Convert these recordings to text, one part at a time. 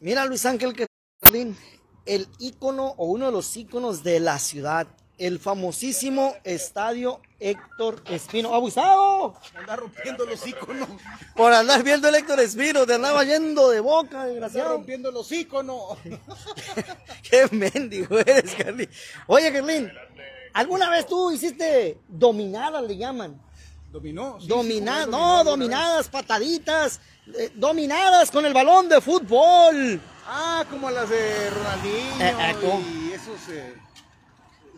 Mira, Luis Ángel Carlín, el ícono o uno de los íconos de la ciudad, el famosísimo estadio Héctor Espino. ¡Abusado! Anda rompiendo los íconos. Por andar viendo el Héctor Espino, te andaba yendo de boca, desgraciado. rompiendo los íconos. Qué mendigo eres, Carlín. Oye, Carlín, ¿alguna vez tú hiciste dominadas, le llaman? ¿Dominó? Sí, sí, dominó no, dominadas, pataditas, eh, dominadas con el balón de fútbol. Ah, como las de Ronaldinho Eh, eh, y esos... eh,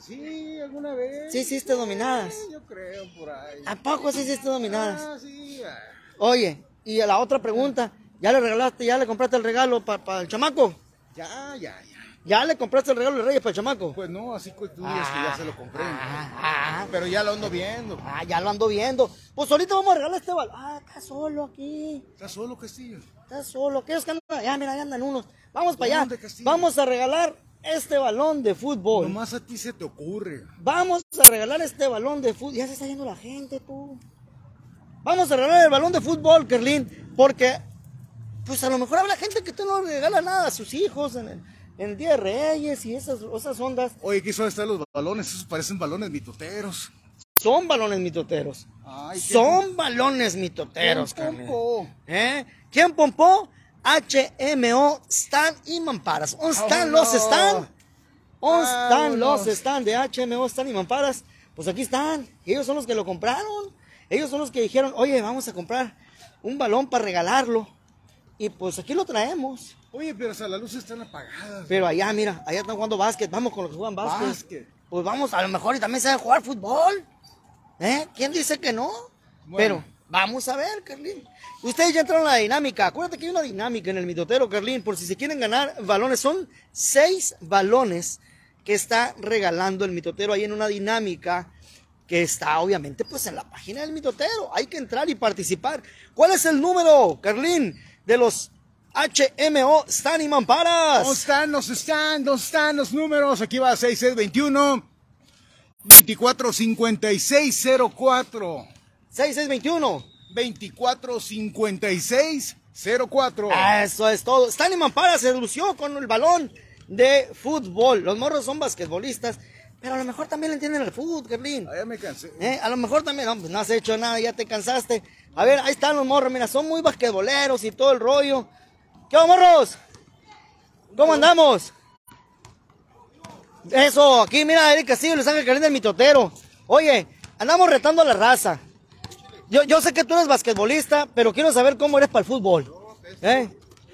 Sí, alguna vez. Sí hiciste dominadas. Sí, Yo creo, por ahí. ¿A poco sí hiciste dominadas? Ah, sí. ah. Oye, y a la otra pregunta, ¿ya le regalaste, ya le compraste el regalo para el chamaco? Ya, ya, ya. ¿Ya le compraste el regalo de Reyes para el chamaco? Pues no, así que tú dices que ya se lo compré. ¿no? Ah, Pero ya lo ando viendo. ah, ya lo ando viendo. Pues ahorita vamos a regalar este balón. Ah, está solo aquí. ¿Estás solo, Castillo? Está solo. Aquellos que andan allá, mira, allá andan unos. Vamos para allá. Vamos a regalar este balón de fútbol. Nomás a ti se te ocurre. Vamos a regalar este balón de fútbol. Ya se está yendo la gente, tú. Vamos a regalar el balón de fútbol, Kerlin, porque pues a lo mejor habrá gente que tú no regala nada a sus hijos en el, en el Día de Reyes y esas, esas ondas. Oye, ¿qué son estar los balones? Esos parecen balones mitoteros. Son balones mitoteros. Ay, qué Son balones mitoteros, ¿Quién pompó? ¿Eh? ¿Quién pompó? HMO Stan y Mamparas. ¿Dónde están Oh, los no. Stan? ¿Dónde están los Stan de HMO Stan y Mamparas? Pues aquí están. Ellos son los que lo compraron. Ellos son los que dijeron, oye, vamos a comprar un balón para regalarlo. Y pues aquí lo traemos. Oye, pero o sea, las luces están apagadas. Pero allá, mira, allá están jugando básquet. Vamos con los que juegan básquet. Básquet. Pues vamos, a lo mejor y también saben jugar fútbol. ¿Eh? ¿Quién dice que no? Bueno. Pero vamos a ver, Carlín. Ustedes ya entraron a la dinámica. Acuérdate que hay una dinámica en el mitotero, Carlín. Por si se quieren ganar balones. Son seis balones que está regalando el mitotero ahí en una dinámica que está obviamente pues en la página del mitotero. Hay que entrar y participar. ¿Cuál es el número, Carlín, de los HMO Stan y Mamparas? ¿Dónde están? ¿Dónde están? ¿Dónde están los números? Aquí va 6621 245604 6621. 245604 Eso es todo. Stanley Mampara se lució con el balón de fútbol. Los morros son basquetbolistas, pero a lo mejor también le entienden el fútbol, Carlín. Ah, ya me cansé. Eh, A lo mejor también, no, pues no has hecho nada, ya te cansaste. A ver, ahí están los morros, mira, son muy basquetboleros y todo el rollo. ¿Qué va, morros? ¿Cómo andamos? Eso, aquí mira, Eric Castillo, Luis Ángel Carlín del Mitotero. Oye, andamos retando a la raza. Yo, yo sé que tú eres basquetbolista, pero quiero saber cómo eres para el fútbol. ¿Eh?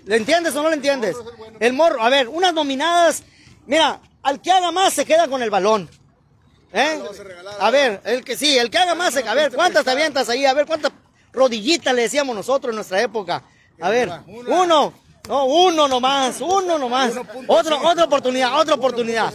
¿Le entiendes o no le entiendes? El morro, a ver, unas nominadas. Mira, al que haga más se queda con el balón. ¿Eh? A ver, el que sí, el que haga más, a ver, ¿cuántas te avientas ahí? A ver, ¿cuántas rodillitas le decíamos nosotros en nuestra época? A ver, uno, no, uno nomás, uno nomás. Otro, otra oportunidad, otra oportunidad.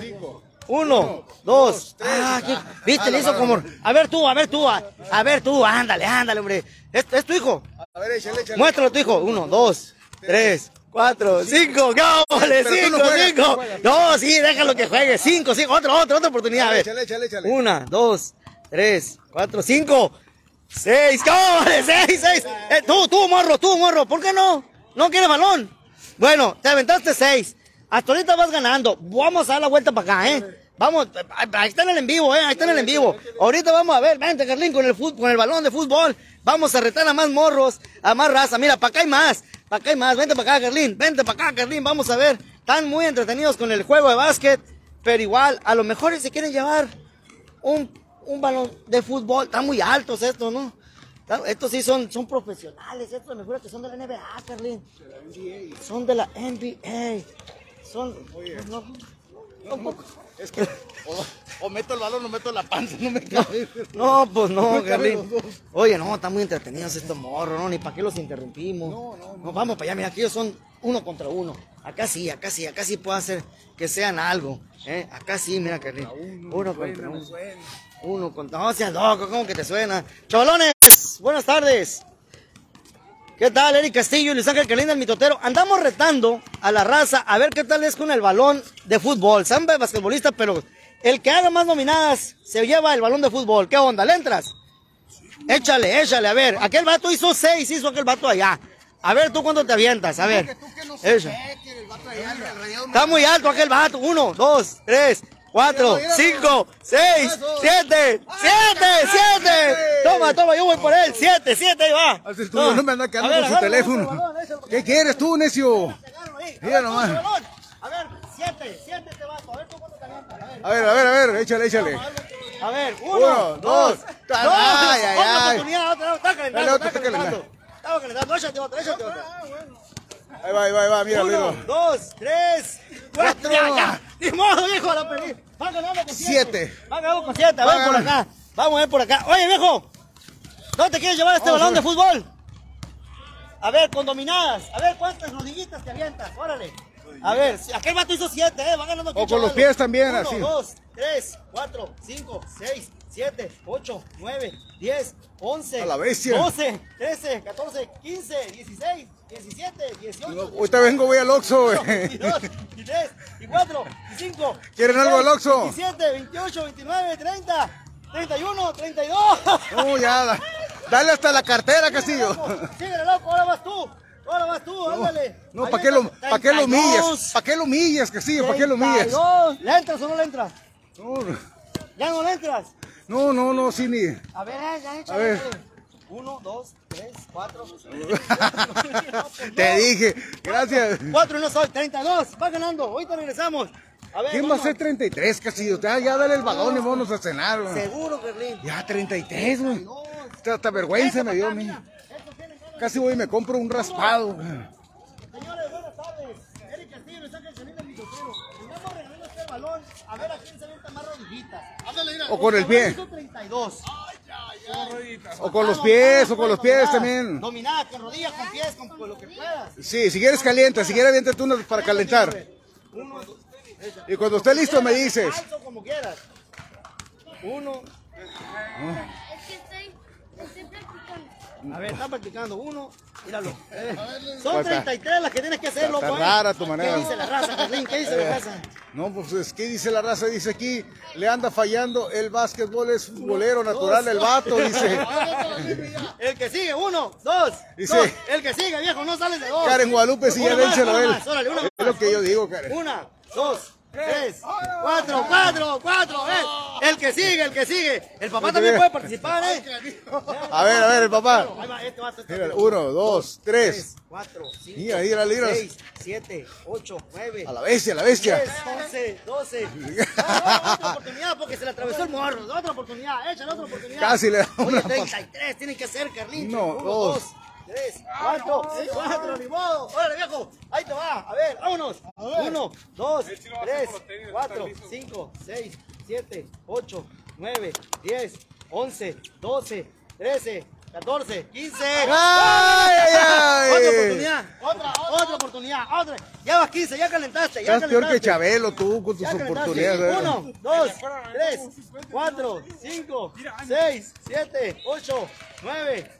Uno, dos, ah, ¿qué? viste, le hizo como, a ver tú, a ver tú, a, a ver tú, ándale, ándale, hombre. ¿Es, es tu hijo? A ver, échale, échale. Muéstralo a tu hijo. Uno, dos, tres, cuatro, cinco. Tú Cinco, no juegas, cinco. No, sí, déjalo que juegue. Cinco, cinco. Otra, otra, otra oportunidad. A ver. Échale, échale, échale. Una, dos, tres, cuatro, cinco, seis. ¡Cállale! Seis, seis. Eh, tú, tú, morro, tú, morro. ¿Por qué no? ¿No quieres balón? Bueno, te aventaste seis. Hasta ahorita vas ganando. Vamos a dar la vuelta para acá, ¿eh? Vamos, ahí está en el en vivo, ¿eh? Ahí está en el en vivo. Ahorita vamos a ver, vente, Carlín, con el, fut- con el balón de fútbol. Vamos a retar a más morros, a más raza. Mira, para acá hay más, acá hay más. Vente para acá, Carlín, vente para acá, Carlín. Vamos a ver. Están muy entretenidos con el juego de básquet, pero igual, a lo mejor se quieren llevar un, un balón de fútbol. Están muy altos estos, ¿no? Estos sí son, son profesionales, estos me juro que son de la NBA, Carlín. Son de la NBA. Son... Es que o, o meto el balón o meto la panza, no me cabe. No, pues no, No. Oye, no, están muy entretenidos estos morros, ¿no? Ni para qué los interrumpimos. No, no, no. vamos para allá, mira, aquí ellos son uno contra uno. Acá sí, acá sí, acá sí puede hacer que sean algo. ¿eh? Acá sí, mira, Carlín. Uno, contra uno. Uno contra No seas loco, ¿cómo que te suena? Chavalones, buenas tardes. ¿Qué tal, Eric Castillo y Luis Ángel Carlín del Mitotero? Andamos retando a la raza a ver qué tal es con el balón de fútbol. Son basquetbolistas, pero el que haga más nominadas se lleva el balón de fútbol. ¿Qué onda? ¿Le entras? Échale, échale, a ver. Aquel vato hizo seis, hizo aquel vato allá. A ver, ¿tú cuándo te avientas? A ver. Está muy alto aquel vato. Uno, dos, tres, cuatro, cinco, seis, siete, siete, siete. Toma, toma, yo voy por él. Siete, siete, ahí va. Tú, no me andas A quedando con su teléfono. balón. ¿Qué quieres tú, necio? Mira nomás. A ver, siete, siete este vato. A ver, tú cuánto calientas. A ver. A ver, a ver, échale, échale. A ver, uno, Uno, dos, dos. dos. Ay, ay, otra ay. oportunidad, otra, calentando, está calentando. Estaba calentando, échate otra, échate otra. Ahí va, ahí va, ahí va, mira, Uno, dos, tres, cuatro. Ni modo, viejo, la perdí. Va ganando con siete. Ganando con siete, por acá. Vamos a ver por acá. Oye, viejo, ¿dónde te quieres llevar este Vamos balón de fútbol? A ver, con dominadas. A ver, ¿cuántas rodillitas te avientas? Órale. A ver, aquel vato hizo siete, ¿eh? Va ganando O con los pies también, Uno, así. dos, tres, cuatro, cinco, seis, siete, ocho, nueve, diez, once, A la bestia. doce, trece, catorce, quince, dieciséis, diecisiete, dieciocho, Ahorita vengo, voy al Oxxo, güey. 22, 23, 24, 25. ¿Quieren algo al Oxxo? 27, 28, 29, 30, 31, 32. No, ya, da- dale hasta la cartera, Castillo. Síguele, loco, ahora vas tú. Ahora vas tú, ándale. No, ¿para qué lo, pa' qué lo 32, humillas? ¿Para qué lo humillas, Castillo? ¿Para qué lo humillas? 32. ¿Le entras o no le entras? No, ¿Ya no le entras? No, no, no, sí, ni. A ver, eh, ya échale. A ver. Uno, dos, tres, cuatro. Te dije, gracias. Cuatro y no soy, 32. Va ganando. Ahorita regresamos. A ver, ¿Quién va a ser 33, Castillo? Ya, ya dale el balón y vámonos a cenar, güey. Seguro, Berlín. Ya, 33, güey. Hasta, hasta vergüenza me dio a mí. Casi voy y me compro un raspado. güey. Señores, buenas tardes. Eric Castillo le saca el sonido del micrófono. Estamos regalando este balón a ver a quién se avienta más rodillitas. O con el pie. Hizo 32. O con los pies, o con los pies también. Dominada, con rodillas, con pies, con, lo que puedas. Sí, si quieres calienta, si quieres aviéntate uno para calentar. Uno, dos, Y cuando esté listo me dices. alto como quieras. Uno que estoy, estoy practicando. A ver, está practicando. Uno. Míralo. Eh, Son Pues está- 33 las que tienes que hacer, loco. eh. rara tu manera. ¿Qué dice la raza, Berlín? ¿Qué dice la raza? No, pues es que dice la raza, dice aquí, le anda fallando, el básquetbol es futbolero natural, el vato, dice. El que sigue, uno, dos, Dice- dos. El que sigue, viejo, no sales de dos. Karen Guadalupe, sí, ya Una más, dénselo a una él. más, órale, Es lo que yo digo, Karen. Una, dos, tres, cuatro, cuatro, cuatro. eh. El que sigue, el que sigue. El papá también puede participar, ¿eh? A ver, a ver, el papá. Ahí va, este este uno, dos, tres. Cuatro, cinco, Mira, mira, mira. seis, siete, ocho, nueve. A la bestia, a la bestia. 10, 11, 12. Ah, otra oportunidad porque se le atravesó el morro. Otra oportunidad, échale otra oportunidad. Casi le da Oye, una 33, tiene que ser, Carlín. No, Uno, dos. Tres, cuatro, cuatro, ni modo. Órale, viejo, ahí te va. A ver, vámonos. Uno, dos, tres, cuatro, cinco, seis, siete, ocho, nueve, diez, once, doce, trece, catorce, quince. ¡Ay, ay, ay! Otra oportunidad, otra, otra oportunidad, otra. Ya vas 15, ya calentaste, ya Estás peor que. Chabelo tú con tus oportunidades. ¿eh? Uno, dos, tres, cuatro, cinco, seis, siete, ocho, nueve,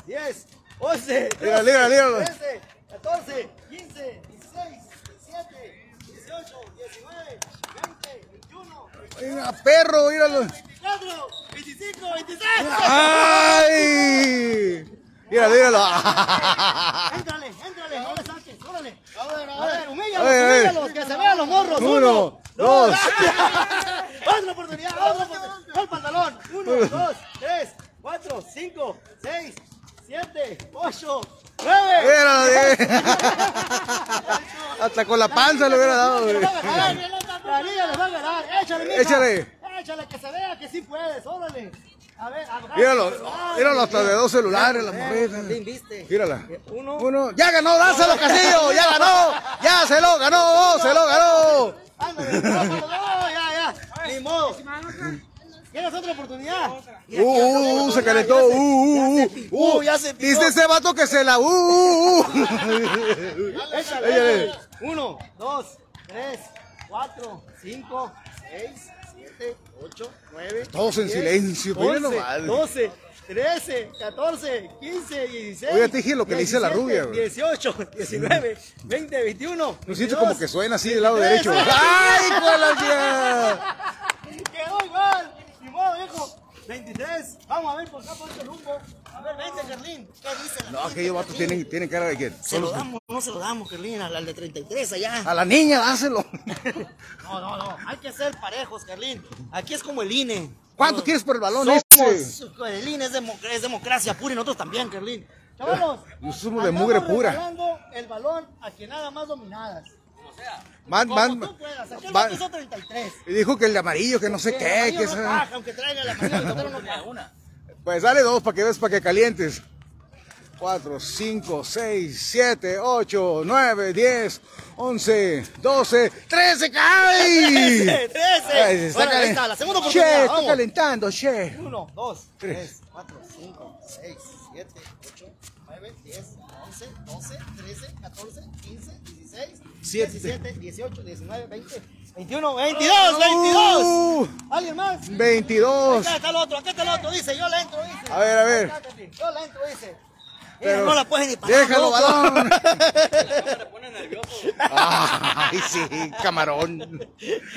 diez, once, Mira, doce, mira, mira. trece, catorce, quince, dieciséis, diecisiete, dieciocho, diecinueve, veinte, veintiuno, Mira, perro, míralo. veinticuatro, veinticinco, veintiséis. ¡Ay! Mira, míralo. Éntrale, éntrale, no le saques, órale. A ver, a ver, humíllalos, humíllalos, que se vean los morros. Uno, dos. otra oportunidad, otra oportunidad. El pantalón. Uno, dos, tres, cuatro, cinco, seis, siete, ocho, nueve. Míralo, eh. Hasta con la panza le hubiera dado. Le güey. La niña les va a ganar. Échale, mija. Échale. Échale, que se vea que sí puedes, órale. A ver, agarra Míralo, míralo hasta de dos celulares la Eh, morrita. Mírala. Uno. Uno, ya ganó, dáselo Castillo, ya ganó, ya se lo ganó, se lo ganó. Ándale, ya, ya. Ni modo. ¿Quieres otra oportunidad? Uh, anda, uh, uh, se calentó, uh, ya uh, se picó, uh, ya se picó. Dice ese vato que se la, uh, uh, uh. Échale. Uno, dos, tres, cuatro, cinco, seis, siete, ocho, nueve. Todos en silencio, once, nomás. doce, trece, catorce, quince, dieciséis. Oye, te dije lo que le dice la 17, rubia, güey. Dieciocho, diecinueve, veinte, veintiuno. No siento como que suena así del lado 23. derecho. ¡Ay, hijo de la tía! Quedó igual. Ni modo, viejo. 23. Vamos a ver por acá por este rumbo. A ver, vente, Carlín. ¿Qué dice la No, gente, aquellos vatos tienen, tienen cara de que Se lo damos, no se lo damos, Carlín, al al de 33 allá. A la niña, dáselo. No, no, no. Hay que ser parejos, Carlín. Aquí es como el INE. ¿Cuánto quieres por el balón somos- ese? El INE es, demo- es democracia pura y nosotros también, Carlín. Chavalos, Nosotros somos de mugre pura. el balón a quien nada más dominadas. Man, Como man, tú puedas. Aquí el man- vato hizo 33. Y dijo que el de amarillo, que no sé Que qué, amarillo que no esa- paga, aunque traiga el amarillo, el totero no paga. Pues dale dos para que veas, para que calientes. 4, 5, 6, 7, 8, 9, 10, 11, 12, 13, ¡cae! 13, 13. Ay, se está Ahora, ahí calen- está, la segunda Che, oportunidad. está vamos. calentando, che. 1, 2, Tres. 3, 4, 5, 6, 7, 8, 9, 10, 11, 12, 13, 14, 15, 16, Siete. 17, 18, 19, 20, 21, 22, 22. Uh, ¿Alguien más? 22. Acá está el otro, acá está el otro, dice, yo le entro, dice. A ver, a ver. Yo le entro, dice. Pero no la puede ni parar. Déjalo, balón. Ay, sí, camarón.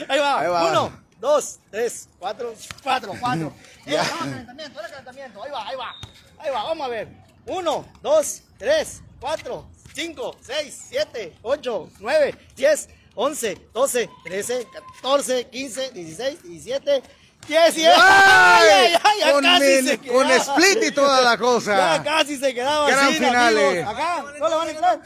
Ahí va. Ahí va. Uno, dos, tres, cuatro, cuatro, cuatro. Ya. Era calentamiento, era calentamiento. Ahí va, ahí va. Ahí va, vamos a ver. Uno, dos, tres, cuatro, cinco, seis, siete, ocho, nueve, diez, once, doce, trece, catorce, quince, dieciséis, diecisiete, diecisiete. ¡Ay! ya Con casi men- se con split y toda la cosa. Ya casi se quedaba Gran así, final, amigos. eh. Acá, no le van a entrar.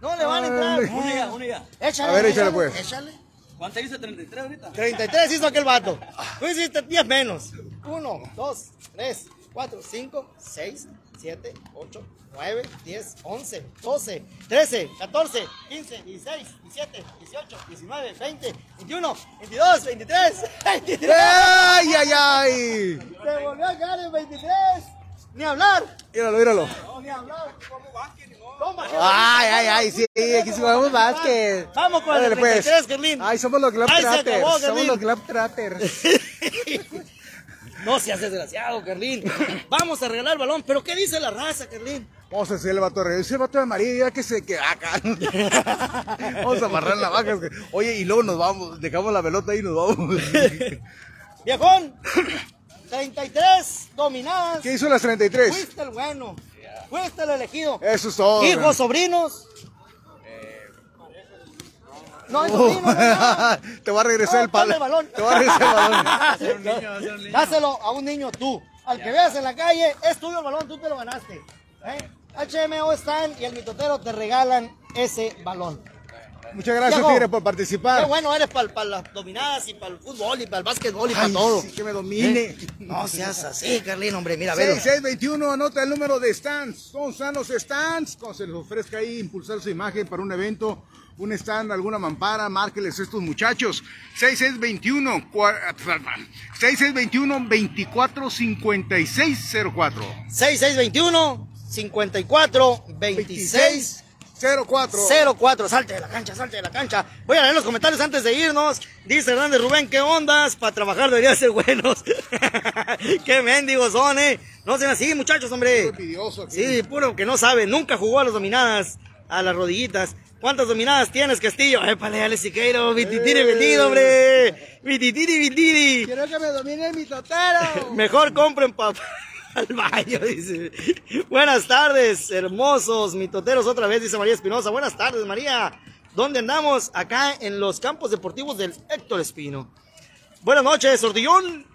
No le van a entrar. Ay. Unida, unida. Échale, A ver, échale, pues. Échale. ¿Cuánto dice 33 ahorita? 33 hizo aquel vato. Tú hiciste 10 menos. 1, 2, 3, 4, 5, 6, 7, 8, 9, 10, 11, 12, 13, 14, 15, 16, 17, 18, 19, 20, 21, 22, 23, 23. ¡Ay, ay, ay! Se volvió a quedar en 23. Ni hablar. Míralo, míralo. Ni hablar. Toma, Ay, ay, ay, sí, aquí sí jugamos básquet. Vamos con el Órale, pues. 33, Kerlin. Ay, somos los Globetrotters. Somos los Globetrotters. No seas desgraciado, Carlín. Vamos a regalar el balón. ¿Pero qué dice la raza, Carlín? Vamos a hacer el vato de el vato de amarillo, ya que se queda acá. Vamos a amarrar la vaca. Oye, y luego nos vamos, dejamos la pelota ahí y nos vamos. Viejón, 33 dominadas. ¿Qué hizo las 33? Fuiste el bueno. Fuiste el elegido. Eso es todo. Hijos, sobrinos. No hay sobrinos, no nada. Te va a regresar No, el palo. balón. Te va a regresar el balón. Dáselo a un niño tú. Al que veas en la calle, es tuyo el balón, tú te lo ganaste. ¿Eh? HMO Stan y el mitotero te regalan ese balón. Muchas gracias. Tigre, por Qué participar. bueno eres para las dominadas y para el fútbol y para el básquetbol y para todo. sí, que me domine. ¿Eh? No seas así, Carlín, hombre, mira, velo. 6621, anota el número de stands. Son sanos stands. Cuando se les ofrezca ahí impulsar su imagen para un evento, un stand, alguna mampara, márqueles a estos muchachos. 6621, cua- 6621 245604. 6621 54 26 04. 04. Salte de la cancha, salte de la cancha. Voy a leer los comentarios antes de irnos. Dice Hernández Rubén, ¿qué ondas? Para trabajar deberían ser buenos. Qué mendigos son, eh. No sean así, muchachos, hombre. Aquí. Sí, puro que no sabe. Nunca jugó a las dominadas, a las rodillitas. ¿Cuántas dominadas tienes, Castillo? Épale, Ale Siqueiro, vititiri vendido, hombre. Vititiri vitiri. Quiero que me domine mi totero. Mejor compren papá al baño, dice. Buenas tardes, hermosos mitoteros, otra vez, dice María Espinosa. Buenas tardes, María. ¿Dónde andamos? Acá en los campos deportivos del Héctor Espino. Buenas noches, Sordillón.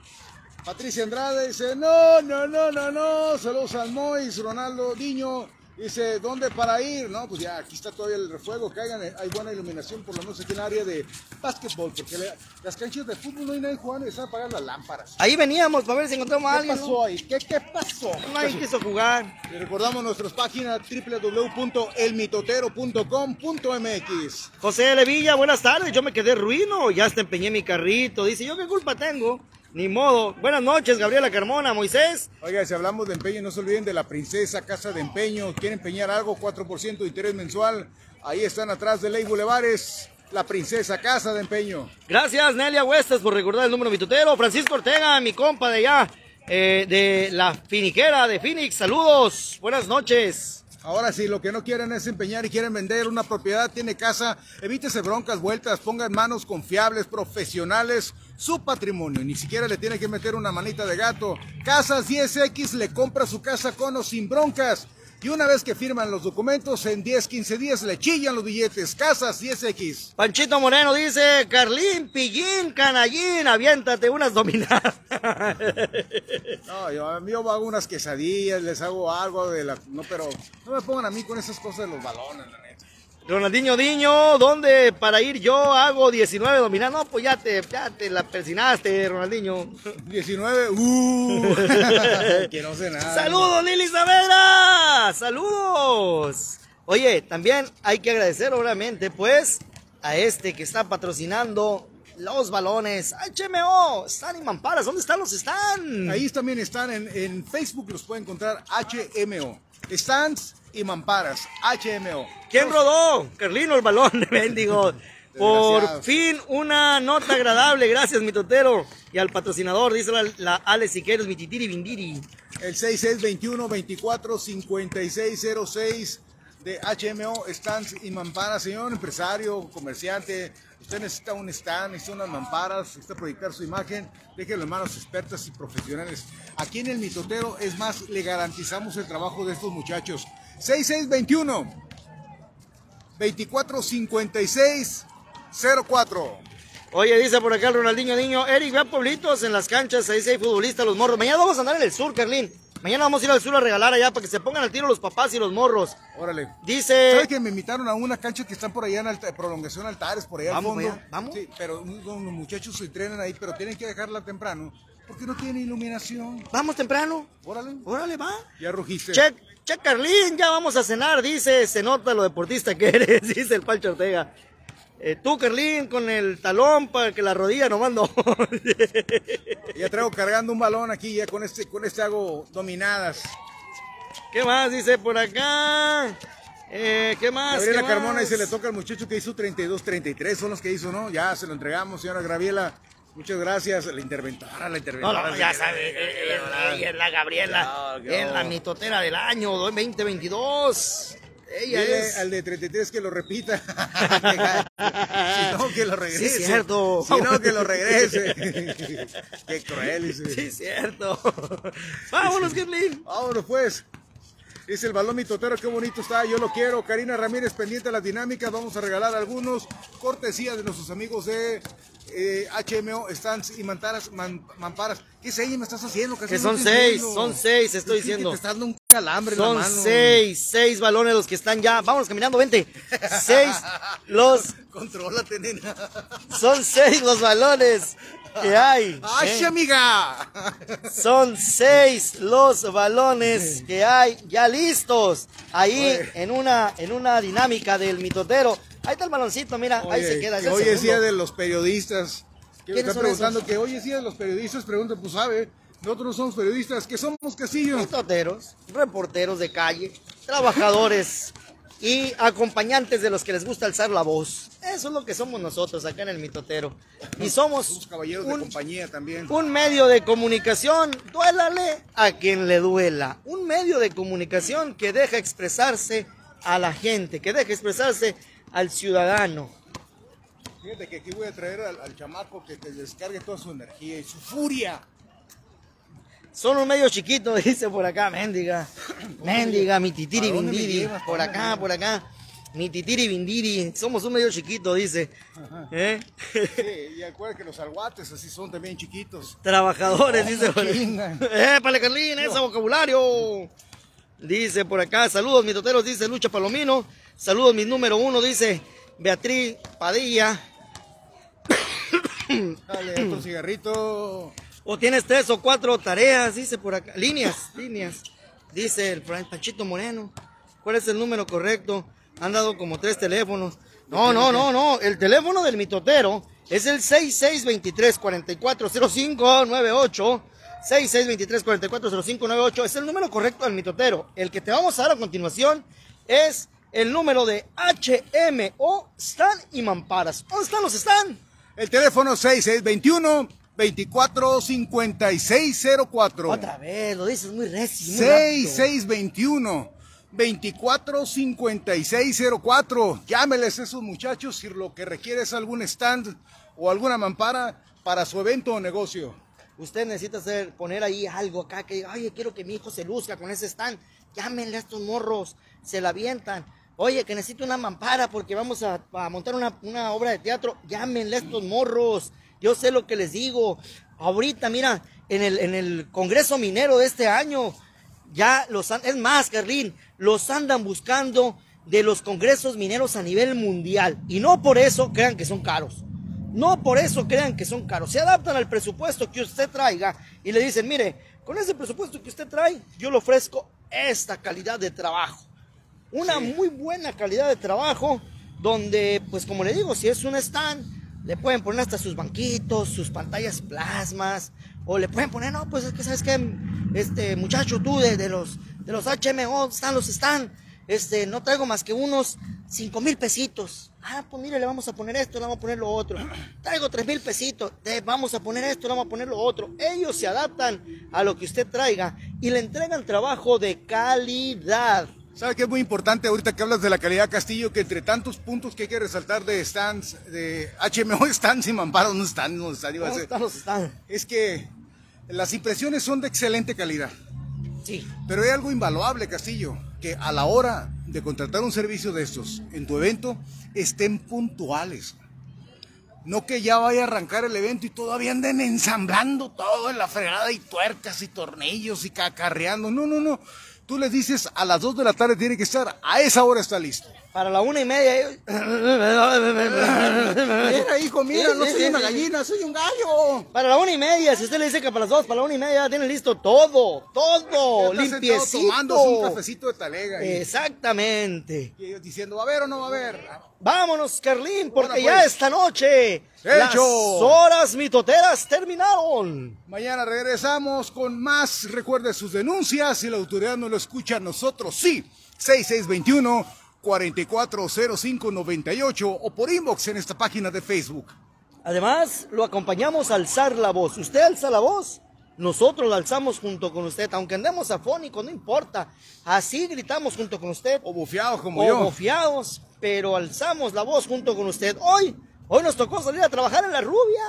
Patricia Andrade dice, no, no, no, no, no. Saludos al Mois, Ronaldo Diño. Dice, ¿dónde para ir? No, pues ya, aquí está todavía el refuego. Caigan, eh, hay buena iluminación, por lo menos aquí en el área de básquetbol. Porque le- las canchas de fútbol no hay nadie jugando y están apagadas las lámparas. Ahí veníamos para ver si encontramos a ¿Qué alguien. pasó ahí? ¿Qué, qué pasó? No, Nadie quiso jugar. Y recordamos nuestras páginas www.elmitotero.com.mx. José Levilla, buenas tardes. Yo me quedé ruino, ya hasta empeñé mi carrito. Dice, ¿yo qué culpa tengo? Ni modo. Buenas noches, Gabriela Carmona, Moisés. Oiga, si hablamos de empeño, no se olviden de la Princesa Casa de Empeño. ¿Quieren empeñar algo? 4% de interés mensual. Ahí están atrás de Ley Bulevares. La Princesa Casa de Empeño. Gracias, Nelia Huestes, por recordar el número mitutero. Francisco Ortega, mi compa de allá, eh, de la finiquera de Phoenix. Saludos, buenas noches. Ahora sí, lo que no quieren es empeñar y quieren vender una propiedad, tiene casa, evítese broncas, vueltas, ponga en manos confiables, profesionales su patrimonio. Ni siquiera le tiene que meter una manita de gato. Casas 10X le compra su casa con o sin broncas. Y una vez que firman los documentos, en 10, 15 días le chillan los billetes. Casas 10X. Panchito Moreno dice, Carlín, Pillín, Canallín, aviéntate unas dominadas. No, yo, yo hago unas quesadillas, les hago algo de la... No, pero no me pongan a mí con esas cosas de los balones, la neta. Ronaldinho Diño, ¿dónde para ir yo hago 19 dominadas? No, pues ya te, ya te la persinaste, Ronaldinho. 19, uh, que no sé nada. ¡Saludos, Lili Saavedra! ¡Saludos! Oye, también hay que agradecer, obviamente, pues, a este que está patrocinando los balones. HMO, están en Mamparas. ¿Dónde están los están? Ahí también están en, en Facebook, los pueden encontrar HMO. Stands y mamparas, HMO. ¿Quién rodó? Carlino el balón, bendigo. Por fin una nota agradable, gracias mi totero. Y al patrocinador, dice la, la Ale Siqueiros, mi titiri bindiri. El 6621-245606 de HMO Stands y Mamparas. Señor empresario, comerciante, usted necesita un stand, necesita unas mamparas, necesita proyectar su imagen, déjelo en manos expertas y profesionales. Aquí en el Mitotero, es más, le garantizamos el trabajo de estos muchachos. 6621 2456 04 Oye, dice por acá el Ronaldinho Niño, Eric, ve a Pueblitos en las canchas, ahí sí hay futbolistas, los morros. Mañana vamos a andar en el sur, Carlín. Mañana vamos a ir al sur a regalar allá para que se pongan al tiro los papás y los morros. Órale. Dice... ¿Sabes que me invitaron a una cancha que están por allá en Alta- prolongación Altares, por allá al Vamos fondo? allá, ¿vamos? Sí, pero los muchachos se entrenan ahí, pero tienen que dejarla temprano porque no tiene iluminación. Vamos temprano. Órale. Órale, va. Ya rugiste. Che, che, Carlín, ya vamos a cenar, dice, se nota lo deportista que eres, dice el Pancho Ortega. Eh, tú, Carlín, con el talón para que la rodilla nomás no. Ya traigo cargando un balón aquí, ya con este, con este hago dominadas. ¿Qué más dice por acá? Eh, ¿Qué más? Gabriela ¿Qué Carmona más? dice, le toca al muchacho que hizo 32, 33, son los que hizo, ¿no? Ya se lo entregamos, señora Gabriela. Muchas gracias, la interventora, la No, interventora. no, ya sabe, eh, ella es la Gabriela, No, que es no. la mitotera del año 2022. Ella Dile es... al de 33 que lo repita. si no, que lo regrese. Sí, cierto. Si no, que lo regrese. Qué cruel. Dice. Sí, cierto. Vámonos, Carlín. Vámonos pues. Dice el balón mitotero, qué bonito está, yo lo quiero. Karina Ramírez, pendiente de las dinámicas, vamos a regalar algunos. Cortesía de nuestros amigos de eh, HMO, Stands y Mantaras, Man- Mamparas. ¿Qué seis me estás haciendo? Casi Que son seis, entiendo. son seis, estoy Es que diciendo. Te está dando un calambre en la Son mano. seis, seis balones los que están ya. Vámonos caminando, vente. Seis los, Contrólate, nena. son seis los balones que hay. ¡Ay, ¿eh? amiga! Son seis los balones que hay ya listos ahí Oye. en una, en una dinámica del mitotero. Ahí está el baloncito, mira, ahí se queda. que hoy es día de los periodistas. Que me ¿Quiénes están preguntando esos? que hoy es día de los periodistas. Pregunta, pues sabe. Nosotros no somos periodistas. ¿Qué somos, Casillo? Mitoteros, reporteros de calle, trabajadores y acompañantes de los que les gusta alzar la voz. Eso es lo que somos nosotros acá en el mitotero. Y somos caballeros de un, compañía también. un medio de comunicación, duélale a quien le duela. Un medio de comunicación que deja expresarse a la gente, que deja expresarse al ciudadano. Fíjate que aquí voy a traer al, al chamaco que te descargue toda su energía y su furia. Son un medio chiquito, dice por acá, mendiga. Mendiga, mi titiri ¿A dónde me bindiri. Por ¿A dónde acá, por acá. Mi titiri bindiri. Somos un medio chiquito, dice. ¿Eh? Sí, y acuérdate que los alguates así son también chiquitos. Trabajadores, dice por chinga. ¡Eh, pale Carlín! ¡Ese vocabulario! Dice por acá, saludos, mis toteros, dice Lucha Palomino. Saludos, mi número uno, dice Beatriz Padilla. Dale, otro cigarrito. O tienes tres o cuatro tareas, dice por acá. Líneas, líneas. Dice el Panchito Moreno. ¿Cuál es el número correcto? Han dado como tres teléfonos. No, no, no, no. El teléfono del mitotero es el 6623-440598. 6623-440598. Es el número correcto del mitotero. El que te vamos a dar a continuación es el número de HMO Stan y Mamparas. ¿Dónde están los Stan? El teléfono 6621 245604. Otra vez, lo dices muy recio. muy rápido. 6621 245604. Llámeles a esos muchachos si lo que requiere es algún stand o alguna mampara para su evento o negocio. Usted necesita hacer, poner ahí algo acá que diga, oye, quiero que mi hijo se luzca con ese stand. Llámenle a estos morros, se la avientan. Oye, que necesito una mampara porque vamos a, a montar una, una obra de teatro. Llámenle a estos morros. Yo sé lo que les digo. Ahorita, mira, en el, en el Congreso Minero de este año, ya los han- es más, Carlín, los andan buscando de los congresos mineros a nivel mundial. Y no por eso crean que son caros. No por eso crean que son caros. Se adaptan al presupuesto que usted traiga y le dicen, mire, con ese presupuesto que usted trae, yo le ofrezco esta calidad de trabajo. Una muy buena calidad de trabajo donde, pues como le digo, si es un stand, le pueden poner hasta sus banquitos, sus pantallas plasmas, o le pueden poner, no, pues es que sabes que, este muchacho tú de, de los de los HMO, están los stand, este, no traigo más que unos 5 mil pesitos. Ah, pues mire, le vamos a poner esto, le vamos a poner lo otro. Traigo 3 mil pesitos, le vamos a poner esto, le vamos a poner lo otro. Ellos se adaptan a lo que usted traiga y le entregan trabajo de calidad. ¿Sabe qué es muy importante ahorita que hablas de la calidad Castillo? Que entre tantos puntos que hay que resaltar de stands, de HMO stands y mamparos, no stands, no stands, iba a ¿Cómo ser, están los stand? es que las impresiones son de excelente calidad. Sí. Pero hay algo invaluable, Castillo, que a la hora de contratar un servicio de estos en tu evento, estén puntuales. No que ya vaya a arrancar el evento y todavía anden ensamblando todo en la fregada y tuercas y tornillos y cacarreando. No, no, no. Tú les dices a las 2 de la tarde tiene que estar, a esa hora está listo. Para la una y media. ellos- Mira, hijo, mira, no soy una gallina, soy un gallo. Para la una y media. Si usted le dice que para las dos, para la una y media ya tiene listo todo. Todo. Ya está sentado Limpiecito. tomándose un cafecito de talega. Y, Exactamente. y ellos diciendo, ¿va a haber o no va a haber? Vámonos, Carlín, porque ya pues. esta noche las horas mitoteras terminaron. Mañana regresamos con más. Recuerde sus denuncias. Si la autoridad no lo escucha, nosotros sí. 6621 440598 o por inbox en esta página de Facebook. Además, lo acompañamos a alzar la voz. Usted alza la voz, nosotros la alzamos junto con usted. Aunque andemos afónicos, no importa. Así gritamos junto con usted. O bufeados como o yo. bofiados, pero alzamos la voz junto con usted. Hoy, hoy nos tocó salir a trabajar en la rubia.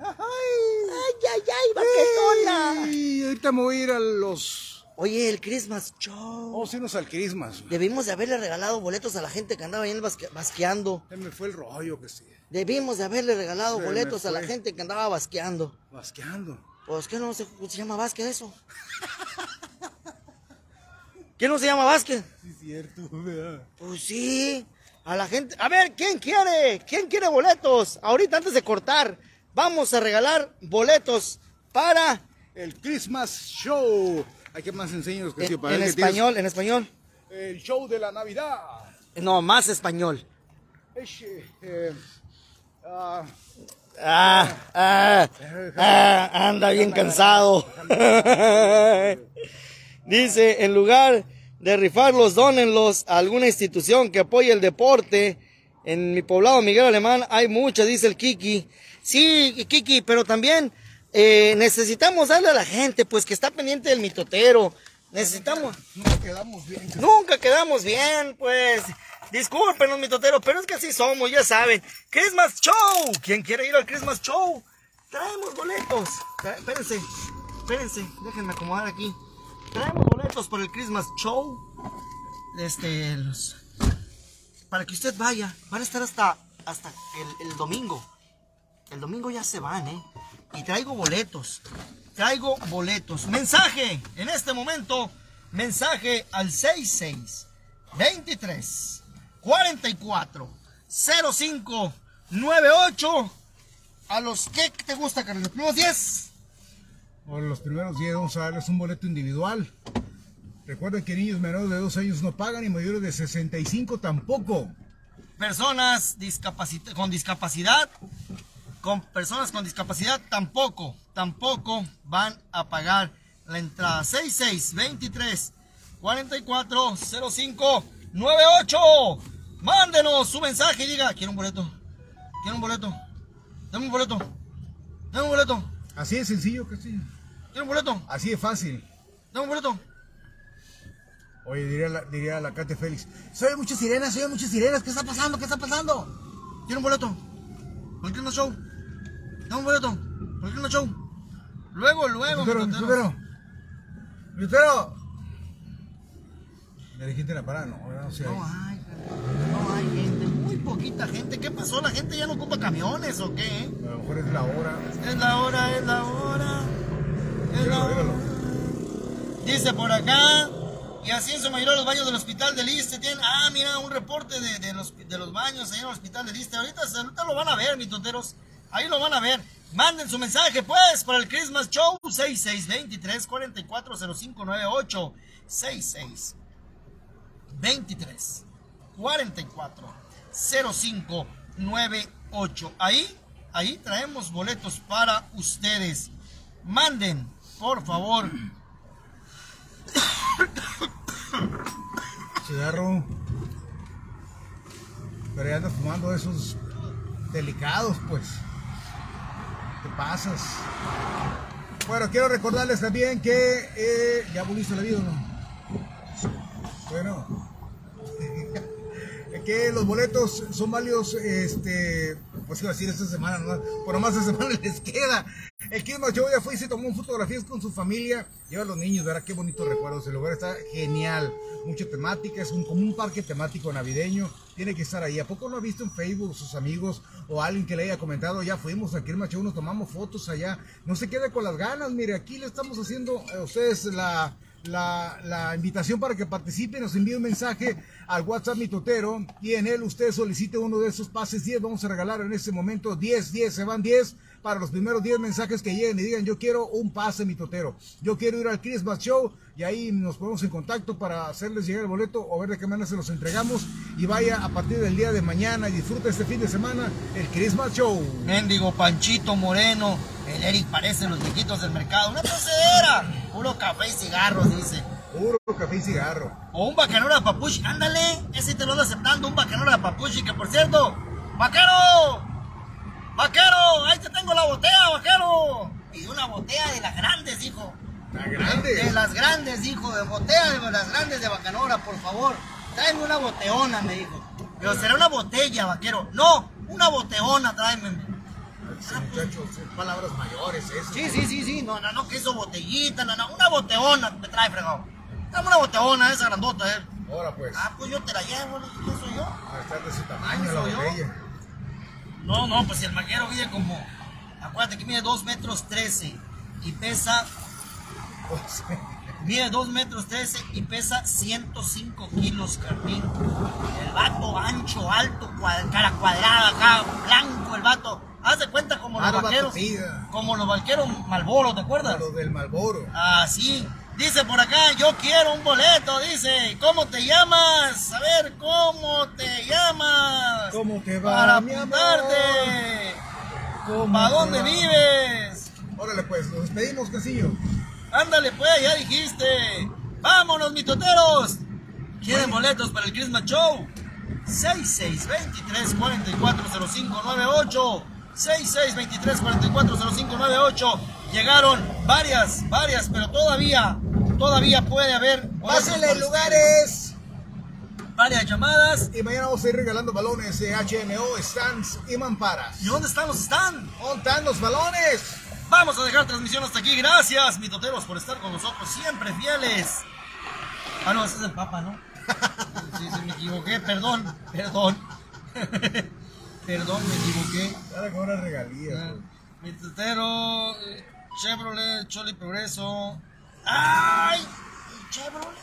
Ay, ay, ay, ay, vaquetona. Y ahorita me voy a ir a los. Oye, el Christmas Show. Vamos a irnos al Christmas. Debimos de haberle regalado boletos a la gente que andaba ahí en el basque- basqueando. Se me fue el rollo que sí. Debimos de haberle regalado Se boletos a la gente que andaba basqueando. Basqueando. Pues, ¿qué no se, se llama básquet eso? ¿Qué no se llama básquet? Sí, cierto, ¿verdad? Pues sí, a la gente. A ver, ¿quién quiere? ¿Quién quiere boletos? Ahorita antes de cortar, vamos a regalar boletos para. El Christmas Show. Hay que más enseños que En, para en español, en español. El show de la Navidad. No, más español. Es, eh, eh, ah, Ah, ah, ah, anda bien cansado. Dice, en lugar de rifarlos, dónenlos a alguna institución que apoye el deporte. En mi poblado Miguel Alemán hay muchas, dice el Kiki. Sí, Kiki, pero también eh, necesitamos darle a la gente, pues que está pendiente del mitotero. Necesitamos... nunca quedamos bien. Nunca quedamos bien, pues. Discúlpenos, mitoteros, pero es que así somos, ya saben. Christmas Show. ¿Quién quiere ir al Christmas Show? Traemos boletos. Tra- Espérense, espérense, déjenme acomodar aquí. Traemos boletos para el Christmas Show. Este, los- para que usted vaya. Van a estar hasta, hasta el, el domingo. El domingo ya se van, ¿eh? Y traigo boletos. Traigo boletos. Mensaje en este momento. Mensaje al 66 23 44 05 98. A los que te gusta, Carlos. Los primeros 10. Por los primeros 10 vamos a darles un boleto individual. Recuerden que niños menores de 2 años no pagan y mayores de 65 tampoco. Personas discapacit- con discapacidad. Con personas con discapacidad tampoco, tampoco van a pagar la entrada. 66 23 44 05 98. Mándenos su mensaje y diga: Quiero un boleto. Quiero un boleto. Dame un boleto. Dame un boleto. Así de sencillo. Quiero un boleto. Así de fácil. Dame un boleto. Oye, diría la, diría la Katia Félix, soy muchas sirenas, soy muchas sirenas, ¿qué está pasando? ¿Qué está pasando? ¿Tiene un boleto? ¿Por qué no show? ¿Tiene un boleto? ¿Por qué no show? Luego, luego, Mitotero, mi mitotero. Mitotero. ¿Le dijiste la parada? No, no sé. No hay, no hay gente, muy poquita gente. ¿Qué pasó? ¿La gente ya no ocupa camiones o qué? A lo mejor es la hora. Es la hora, es la hora. Es la hora. míralo. Dice por acá. Y así en su mayoría los baños del hospital del Iste tienen. Ah, mira, un reporte de, de los, de los baños ahí en el hospital del Iste. Ahorita, ahorita lo van a ver, mis tonteros. Ahí lo van a ver. Manden su mensaje, pues, para el Christmas Show 6623 440598 66 23 44 05 98. Ahí, ahí traemos boletos para ustedes. Manden, por favor. Cigarro. Pero ya andas fumando esos delicados, pues. ¿Qué pasas? Bueno, quiero recordarles también que eh, ya volviste la vida, ¿o ¿no? Bueno, que los boletos son válidos, este, pues iba a decir esta semana, ¿no? por nomás esta semana les queda. El Christmas ya fue y se tomó fotografías con su familia, lleva a los niños, verá qué bonitos recuerdos, el lugar. Está genial, mucha temática, es un, como un parque temático navideño, tiene que estar ahí. ¿A poco no ha visto en Facebook sus amigos o alguien que le haya comentado, ya fuimos al Christmas nos tomamos fotos allá, no se quede con las ganas, mire, aquí le estamos haciendo a ustedes la invitación para que participen, nos envíe un mensaje al WhatsApp Mitotero y en él usted solicite uno de esos pases 10. Vamos a regalar en este momento 10, 10, se van 10 para los primeros 10 mensajes que lleguen y digan yo quiero un pase Mitotero, yo quiero ir al Christmas Show y ahí nos ponemos en contacto para hacerles llegar el boleto o ver de qué manera se los entregamos y vaya a partir del día de mañana y disfruta este fin de semana el Christmas Show. Mendigo Panchito Moreno. El Eric parece los viejitos del mercado. Una procedera. Puro café y cigarros, dice. Puro café y cigarro. O un bacanora de papuchi. Ándale. Ese te lo ando aceptando. Un bacanora de papuchi. Que por cierto. ¡Vaquero! ¡Vaquero! Ahí te tengo la botella, vaquero. Y una botella de las grandes, hijo. La De grande. las grandes, hijo. De botella de las grandes de bacanora, por favor. Tráeme una boteona, me dijo. Pero será una botella, vaquero. No, una boteona, tráeme. Sí, muchachos, son palabras mayores eso. Sí, sí, sí, sí. No, no, no, que eso botellita, no, no. Una boteona me trae fregado. Dame una boteona, esa grandota, eh. Ahora pues, Ah, pues yo te la llevo, ¿quién soy yo? a estar de su tamaño la ¿Soy yo? No, no, pues si el maquero mide como. Acuérdate que mide 2 metros 13 y pesa. Mide 2 metros 13 y pesa 105 kilos, Carmín. El vato ancho, alto, cara cuadrada acá, blanco el vato. Haz de cuenta como los vaqueros. Como los vaqueros Malboro, ¿te acuerdas? lo del Malboro. Así. Dice por acá, yo quiero un boleto, dice. ¿Cómo te llamas? A ver, ¿cómo te llamas? ¿Cómo te va, Para apuntarte. ¿Cómo ¿Para dónde va? vives? Órale pues, nos despedimos, Casillo. Ándale pues, ya dijiste. Vámonos, mitoteros. ¿Quieren boletos para el Christmas Show? 6623 440598 6623 440598 Llegaron varias, varias, pero todavía, todavía puede haber Pásenle lugares. varias llamadas. Y mañana vamos a ir regalando balones de HMO, stands y mamparas. ¿Y dónde están los están? ¿Dónde están los balones? Vamos a dejar transmisión hasta aquí. Gracias, mitoteros, por estar con nosotros, siempre fieles. Ah, no, ese es el Papa, ¿no? Sí, sí, me equivoqué, perdón, perdón. perdón, me equivoqué. Ahora con una regalía. Mitotero, eh, Chevrolet, Choli Progreso. ¡Ay! Chevrolet.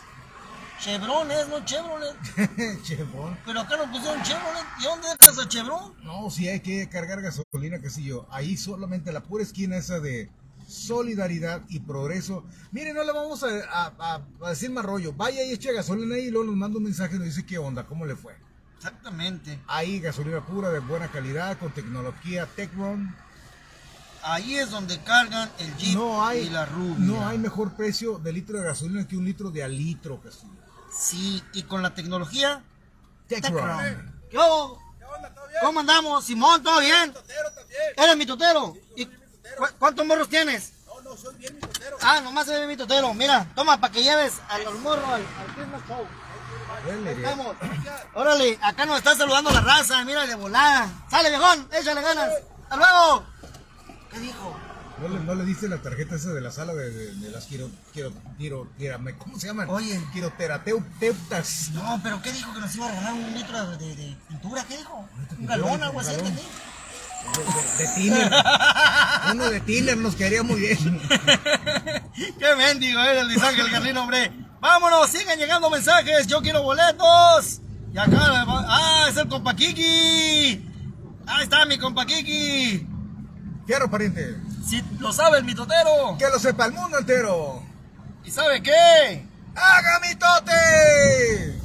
Chevron es, no Chevrolet. Chevron. Pero acá nos pusieron Chevrolet. ¿Y dónde dejas a Chevron? No, si hay que cargar gasolina, Casillo. Ahí solamente la pura esquina esa de solidaridad y progreso. Mire, no le vamos a, a- a- a decir más rollo. Vaya y eche gasolina ahí y luego nos manda un mensaje y nos dice qué onda, cómo le fue. Exactamente. Ahí gasolina pura de buena calidad con tecnología Tecron. Ahí es donde cargan el Jeep No hay, y la rubia. no hay mejor precio de litro de gasolina que un litro de al litro, Casillo. Sí, y con la tecnología. Tecron. ¿Qué hubo? ¿Cómo andamos? Simón, ¿todo bien? ¿Eres mi totero? ¿Y cu- cuántos morros tienes? No, no Ah, nomás se ve mi totero. Mira, toma para que lleves al al morro al, al Christmas Show. Estamos. Órale, acá nos está saludando la raza. Mira de volada. Sale, viejón, échale ganas. Hasta luego. ¿Qué dijo? ¿No le, no le diste la tarjeta esa de la sala de, de- de las quiro, quiro, quiro, ¿cómo se llaman? Oye. Quiroterapeutas. No, pero ¿qué dijo que nos iba a regalar un litro de, pintura? ¿Qué dijo? Un galón, algo así, entendí. De, tiner. Uno de tiner nos quedaría muy bien. Qué mendigo eres, Luis Ángel Carlino, hombre. Vámonos, sigan llegando mensajes. Yo quiero boletos. Y acá, ah, es el compa Kiki. Ahí está mi compa Kiki. Quiero, pariente. Si lo sabe el mitotero. Que lo sepa el mundo entero. ¿Y sabe qué? ¡Haga mitote!